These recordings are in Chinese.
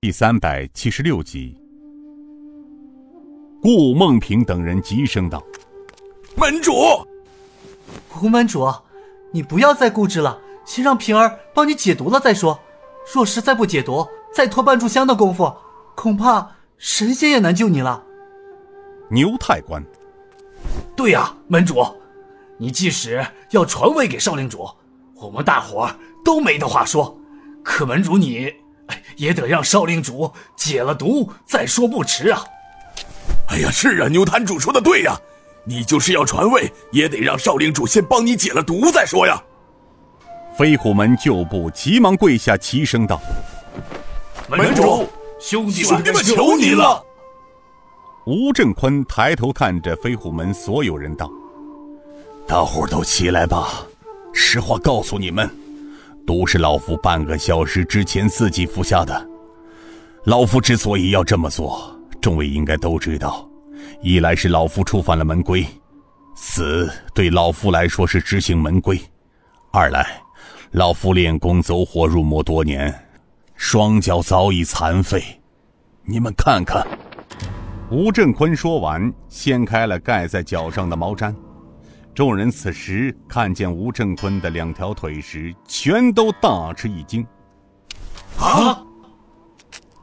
第三百七十六集，顾梦萍等人急声道：“门主，吴门主，你不要再固执了，先让平儿帮你解毒了再说。若是再不解毒，再拖半炷香的功夫，恐怕神仙也难救你了。”牛太官，对呀，门主，你即使要传位给少令主，我们大伙儿都没得话说。可门主你。也得让少令主解了毒再说不迟啊！哎呀，是啊，牛坛主说的对呀，你就是要传位，也得让少令主先帮你解了毒再说呀。飞虎门旧部急忙跪下，齐声道：“门主，兄弟们求您了！”吴正坤抬头看着飞虎门所有人道：“大伙都起来吧，实话告诉你们。”毒是老夫半个小时之前自己服下的。老夫之所以要这么做，众位应该都知道：一来是老夫触犯了门规，死对老夫来说是执行门规；二来，老夫练功走火入魔多年，双脚早已残废。你们看看。吴振坤说完，掀开了盖在脚上的毛毡。众人此时看见吴正坤的两条腿时，全都大吃一惊。啊！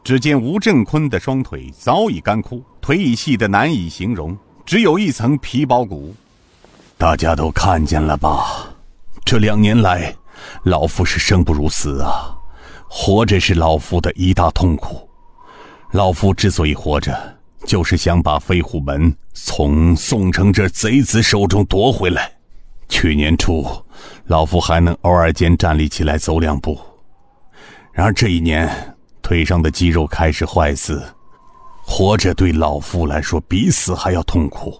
只见吴正坤的双腿早已干枯，腿已细得难以形容，只有一层皮包骨。大家都看见了吧？这两年来，老夫是生不如死啊！活着是老夫的一大痛苦。老夫之所以活着。就是想把飞虎门从宋城这贼子手中夺回来。去年初，老夫还能偶尔间站立起来走两步，然而这一年，腿上的肌肉开始坏死，活着对老夫来说比死还要痛苦。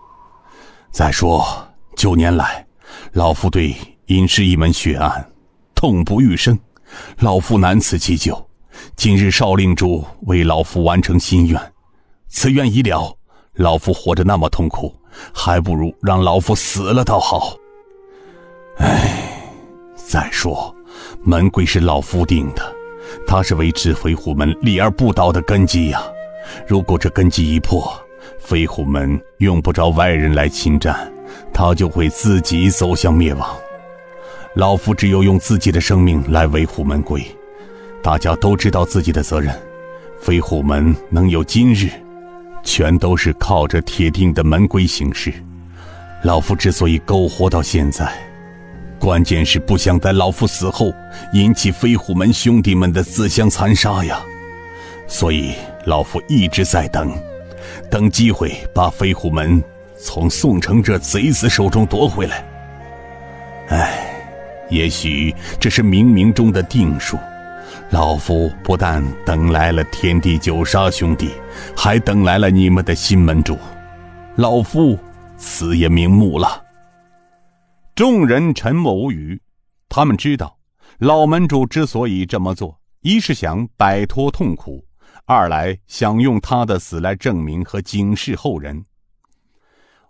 再说，九年来，老夫对尹氏一门血案痛不欲生，老夫难辞其咎。今日少令主为老夫完成心愿。此愿已了，老夫活着那么痛苦，还不如让老夫死了倒好。唉，再说，门规是老夫定的，他是维持飞虎门立而不倒的根基呀。如果这根基一破，飞虎门用不着外人来侵占，他就会自己走向灭亡。老夫只有用自己的生命来维护门规，大家都知道自己的责任。飞虎门能有今日。全都是靠着铁定的门规行事。老夫之所以苟活到现在，关键是不想在老夫死后引起飞虎门兄弟们的自相残杀呀。所以老夫一直在等，等机会把飞虎门从宋城这贼子手中夺回来。唉，也许这是冥冥中的定数。老夫不但等来了天地九杀兄弟，还等来了你们的新门主。老夫死也瞑目了。众人沉默无语，他们知道，老门主之所以这么做，一是想摆脱痛苦，二来想用他的死来证明和警示后人。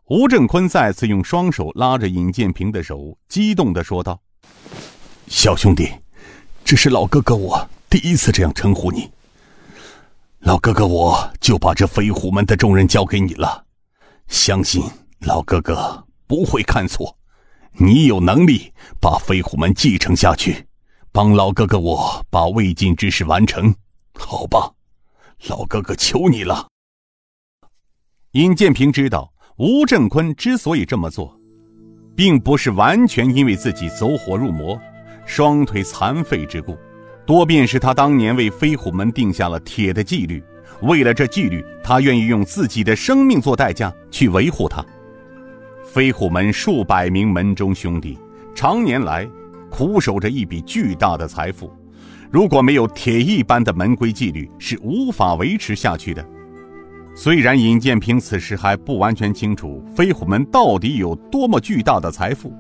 吴振坤再次用双手拉着尹建平的手，激动的说道：“小兄弟。”这是老哥哥我第一次这样称呼你。老哥哥，我就把这飞虎门的重任交给你了，相信老哥哥不会看错，你有能力把飞虎门继承下去，帮老哥哥我把未尽之事完成，好吧？老哥哥求你了。尹建平知道吴振坤之所以这么做，并不是完全因为自己走火入魔。双腿残废之故，多便是他当年为飞虎门定下了铁的纪律。为了这纪律，他愿意用自己的生命做代价去维护它。飞虎门数百名门中兄弟，常年来苦守着一笔巨大的财富，如果没有铁一般的门规纪律，是无法维持下去的。虽然尹建平此时还不完全清楚飞虎门到底有多么巨大的财富，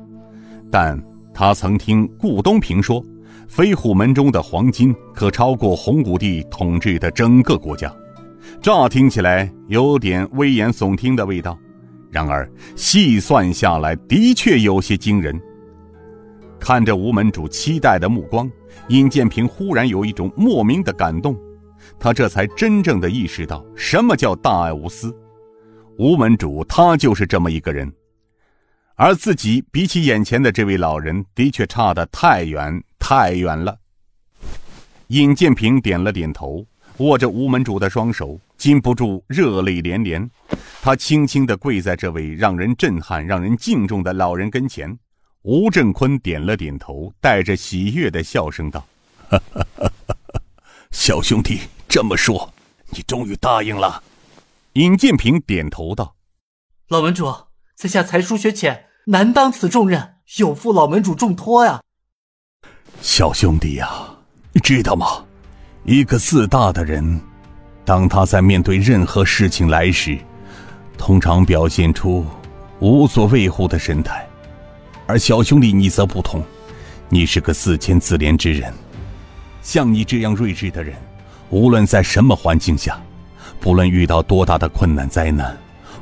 但。他曾听顾东平说，飞虎门中的黄金可超过洪武帝统治的整个国家，乍听起来有点危言耸听的味道，然而细算下来，的确有些惊人。看着吴门主期待的目光，尹建平忽然有一种莫名的感动。他这才真正的意识到什么叫大爱无私。吴门主他就是这么一个人，而自己比起眼前的这位老人，的确差得太远太远了。尹建平点了点头，握着吴门主的双手，禁不住热泪连连。他轻轻地跪在这位让人震撼、让人敬重的老人跟前。吴振坤点了点头，带着喜悦的笑声道：“ 小兄弟，这么说，你终于答应了？”尹建平点头道：“老门主，在下才疏学浅，难当此重任，有负老门主重托呀。”小兄弟呀，你知道吗？一个自大的人，当他在面对任何事情来时，通常表现出无所畏乎的神态。而小兄弟你则不同，你是个自谦自怜之人。像你这样睿智的人，无论在什么环境下，不论遇到多大的困难灾难，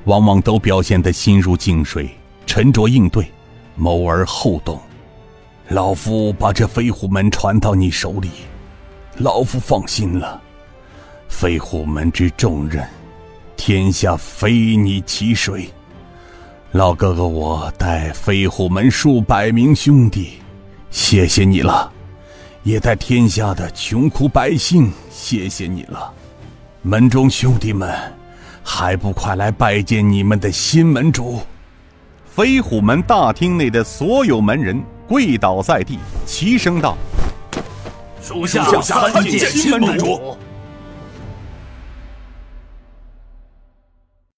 往往都表现得心如静水，沉着应对，谋而后动。老夫把这飞虎门传到你手里，老夫放心了。飞虎门之重任，天下非你其谁。老哥哥，我带飞虎门数百名兄弟，谢谢你了；也带天下的穷苦百姓，谢谢你了。门中兄弟们，还不快来拜见你们的新门主？飞虎门大厅内的所有门人跪倒在地，齐声道：“属下参见新门主。”